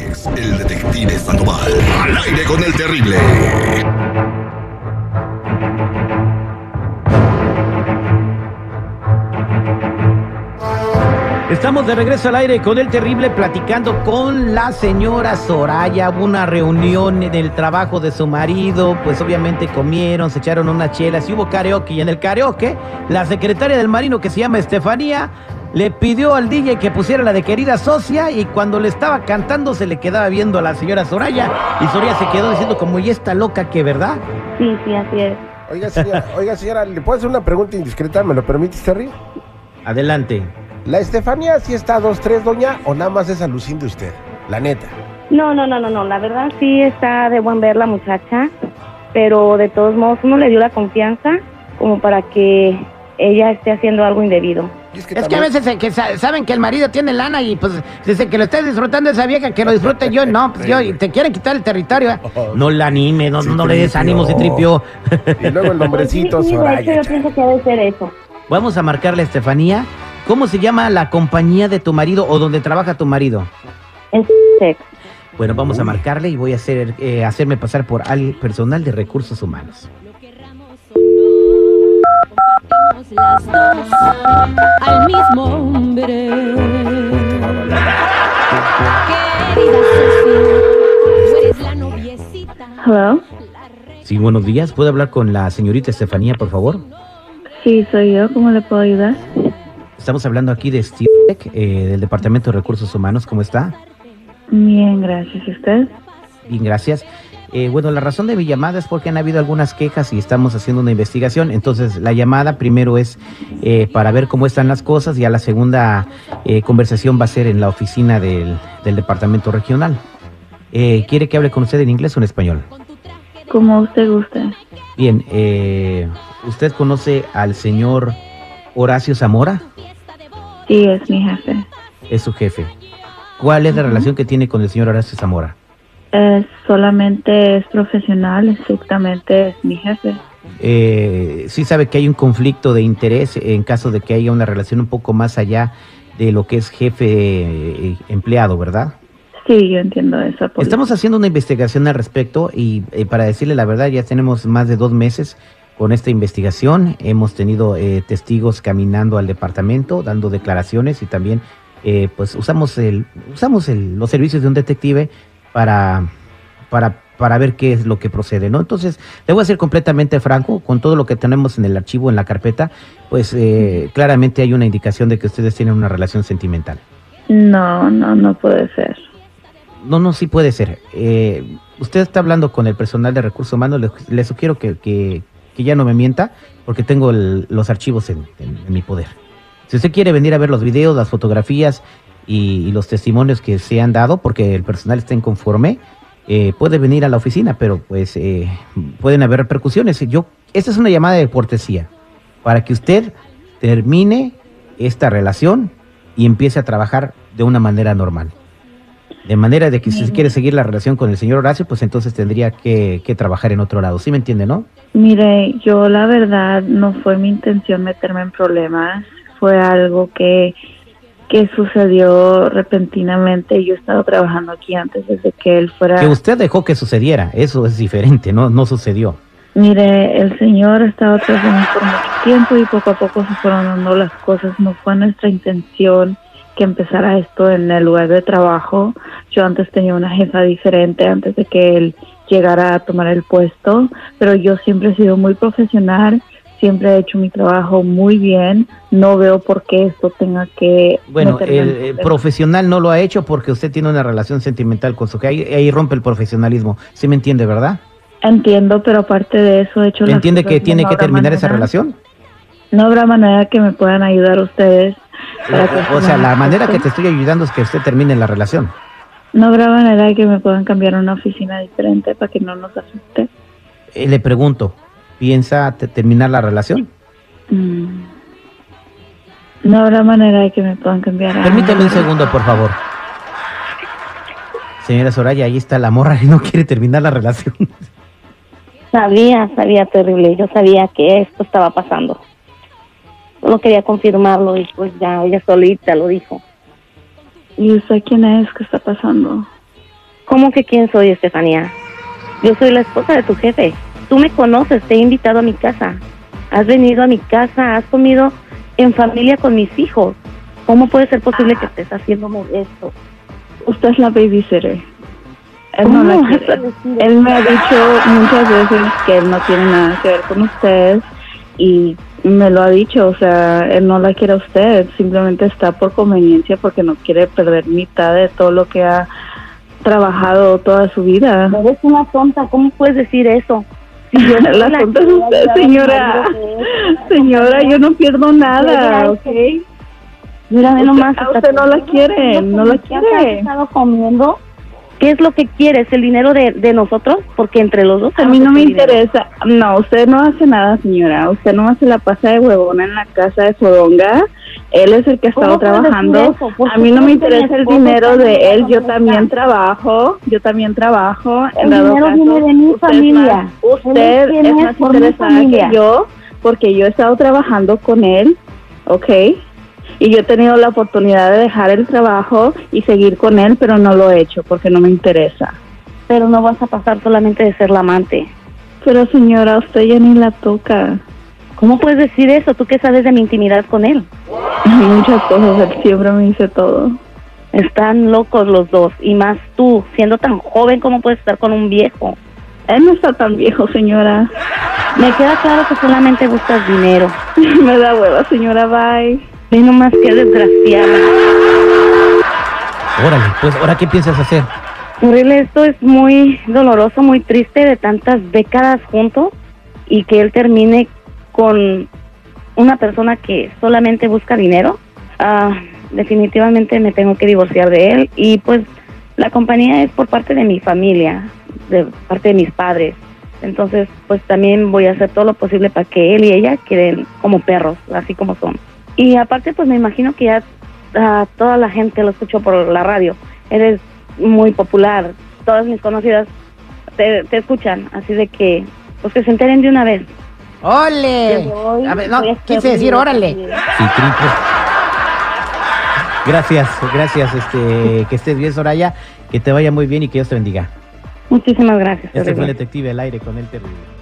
El detective Sandoval. Al aire con el terrible. Estamos de regreso al aire con el terrible platicando con la señora Soraya. Hubo una reunión en el trabajo de su marido, pues obviamente comieron, se echaron unas chelas y hubo karaoke. Y en el karaoke, la secretaria del marino que se llama Estefanía le pidió al DJ que pusiera la de querida socia y cuando le estaba cantando se le quedaba viendo a la señora Soraya y Soraya se quedó diciendo como y esta loca que verdad. Sí, sí, así es. Oiga, señora, oiga, señora, ¿le puedo hacer una pregunta indiscreta? ¿Me lo permite, Terry? Adelante. ¿La Estefanía sí está a dos, tres, doña, o nada más es alucín de usted? La neta. No, no, no, no, no. La verdad sí está de buen ver la muchacha, pero de todos modos uno le dio la confianza como para que ella esté haciendo algo indebido. Es que a veces eh, que sa- saben que el marido tiene lana y pues dicen que lo estés disfrutando esa vieja, que lo disfrute yo, no, pues yo, y te quieren quitar el territorio. ¿eh? No la anime, no, no le des ánimo, se tripió. Y luego el nombrecito, Pues sí, sí, de Soraya. hecho, yo pienso que debe ser eso. Vamos a marcarle a Estefanía. ¿Cómo se llama la compañía de tu marido o donde trabaja tu marido? Es sex. Bueno, vamos a marcarle y voy a hacer, eh, hacerme pasar por al personal de recursos humanos. Las dos al mismo hombre. Hello. Sí, buenos días. ¿Puedo hablar con la señorita Estefanía, por favor? Sí, soy yo. ¿Cómo le puedo ayudar? Estamos hablando aquí de Steve, eh, del Departamento de Recursos Humanos. ¿Cómo está? Bien, gracias. ¿Y usted? Bien, gracias. Eh, bueno, la razón de mi llamada es porque han habido algunas quejas y estamos haciendo una investigación. Entonces, la llamada primero es eh, para ver cómo están las cosas y a la segunda eh, conversación va a ser en la oficina del, del departamento regional. Eh, ¿Quiere que hable con usted en inglés o en español? Como usted guste. Bien, eh, ¿usted conoce al señor Horacio Zamora? Sí, es mi jefe. Es su jefe. ¿Cuál es la relación que tiene con el señor Horacio Zamora? Es solamente es profesional, estrictamente es mi jefe. eh, sí sabe que hay un conflicto de interés en caso de que haya una relación un poco más allá de lo que es jefe eh, empleado, ¿verdad? Sí, yo entiendo eso. Estamos haciendo una investigación al respecto y eh, para decirle la verdad ya tenemos más de dos meses con esta investigación. Hemos tenido eh, testigos caminando al departamento dando declaraciones y también eh, pues usamos el usamos el- los servicios de un detective para para para ver qué es lo que procede, ¿no? Entonces, le voy a ser completamente franco, con todo lo que tenemos en el archivo, en la carpeta, pues eh, claramente hay una indicación de que ustedes tienen una relación sentimental. No, no, no puede ser. No, no, sí puede ser. Eh, usted está hablando con el personal de recursos humanos, le, le sugiero que, que- que ya no me mienta, porque tengo el- los archivos en, en- en mi poder. Si usted quiere venir a ver los videos, las fotografías y, y los testimonios que se han dado, porque el personal está inconforme, eh, puede venir a la oficina, pero pues eh, pueden haber repercusiones. Yo, esta es una llamada de cortesía para que usted termine esta relación y empiece a trabajar de una manera normal. De manera de que si quiere seguir la relación con el señor Horacio, pues entonces tendría que, que trabajar en otro lado. ¿Sí me entiende, no? Mire, yo la verdad no fue mi intención meterme en problemas, fue algo que, que sucedió repentinamente. Yo he estado trabajando aquí antes desde que él fuera... Que usted dejó que sucediera, eso es diferente, no, no sucedió. Mire, el señor ha estado tras de mí por mucho tiempo y poco a poco se fueron dando las cosas. No fue nuestra intención que empezara esto en el lugar de trabajo. Yo antes tenía una jefa diferente antes de que él llegara a tomar el puesto, pero yo siempre he sido muy profesional, siempre he hecho mi trabajo muy bien. No veo por qué esto tenga que... Bueno, el, profesional no lo ha hecho porque usted tiene una relación sentimental con su que ahí, ahí rompe el profesionalismo. ¿Sí me entiende, verdad? Entiendo, pero aparte de eso he hecho ¿Entiende que tiene No que terminar esa relación? No habrá manera que me puedan ayudar ustedes. para que O, o sea, la manera que te estoy ayudando es que usted termine la relación. No habrá manera de que me puedan cambiar a una oficina diferente para que no nos afecte. Eh, le pregunto, ¿piensa te- terminar la relación? Mm. No habrá manera de que me puedan cambiar a... Permítame un segundo, por favor. Señora Soraya, ahí está la morra y no quiere terminar la relación. Sabía, sabía terrible. Yo sabía que esto estaba pasando. Solo quería confirmarlo y pues ya ella solita lo dijo. ¿Y usted quién es? ¿Qué está pasando? ¿Cómo que quién soy, Estefanía? Yo soy la esposa de tu jefe. Tú me conoces, te he invitado a mi casa. Has venido a mi casa, has comido en familia con mis hijos. ¿Cómo puede ser posible que estés haciéndome esto? Usted es la babysitter. Él ¿Cómo no la quiere. Él me ha dicho muchas veces que él no tiene nada que ver con usted y me lo ha dicho, o sea, él no la quiere a usted, simplemente está por conveniencia porque no quiere perder mitad de todo lo que ha trabajado toda su vida. Eres una tonta, ¿cómo puedes decir eso? Si yo soy La que tonta es voy a usted, señora. Señora, yo no pierdo nada, Mira, ¿ok? Usted- nomás. a hasta usted no la quiere, no la ¿Qué has quiere. estado comiendo? ¿Qué es lo que quieres? ¿El dinero de, de nosotros? Porque entre los dos... A mí no me dinero. interesa. No, usted no hace nada, señora. Usted no se la pasa de huevona en la casa de Fodonga. Él es el que ha estado ¿Cómo puedes decir trabajando. A mí no me interesa el dinero de él. Yo también trabajo. Yo también trabajo. En El dinero caso, viene de mi es familia. más- Usted es más interesada que yo porque yo he estado trabajando con él, ¿ok? Y yo he tenido la oportunidad de dejar el trabajo y seguir con él, pero no lo he hecho porque no me interesa. Pero no vas a pasar solamente de ser la amante. Pero señora, usted ya ni la toca. ¿Cómo puedes decir eso? ¿Tú qué sabes de mi intimidad con él? Muchas cosas, él siempre me dice todo. Están locos los dos. Y más tú, siendo tan joven, ¿cómo puedes estar con un viejo? Él no está tan viejo, señora. Me queda claro que solamente buscas dinero. me da hueva, señora, bye. Ve nomás qué desgraciada. Órale, pues, ¿ahora qué piensas hacer? Horrible, esto es muy doloroso, muy triste de tantas décadas juntos y que él termine con una persona que solamente busca dinero. Ah, definitivamente me tengo que divorciar de él y pues la compañía es por parte de mi familia, de parte de mis padres. Entonces, pues también voy a hacer todo lo posible para que él y ella queden como perros, así como son. Y aparte, pues me imagino que ya ah, toda la gente lo escuchó por la radio. Eres muy popular, todas mis conocidas te, te escuchan, así de que, pues que se enteren de una vez. ¡Ole! A ver, no, quise decir órale. Sí, triple. Gracias, gracias, este, que estés bien, Soraya, que te vaya muy bien y que Dios te bendiga. Muchísimas gracias. Este fue el detective al aire con el terrible.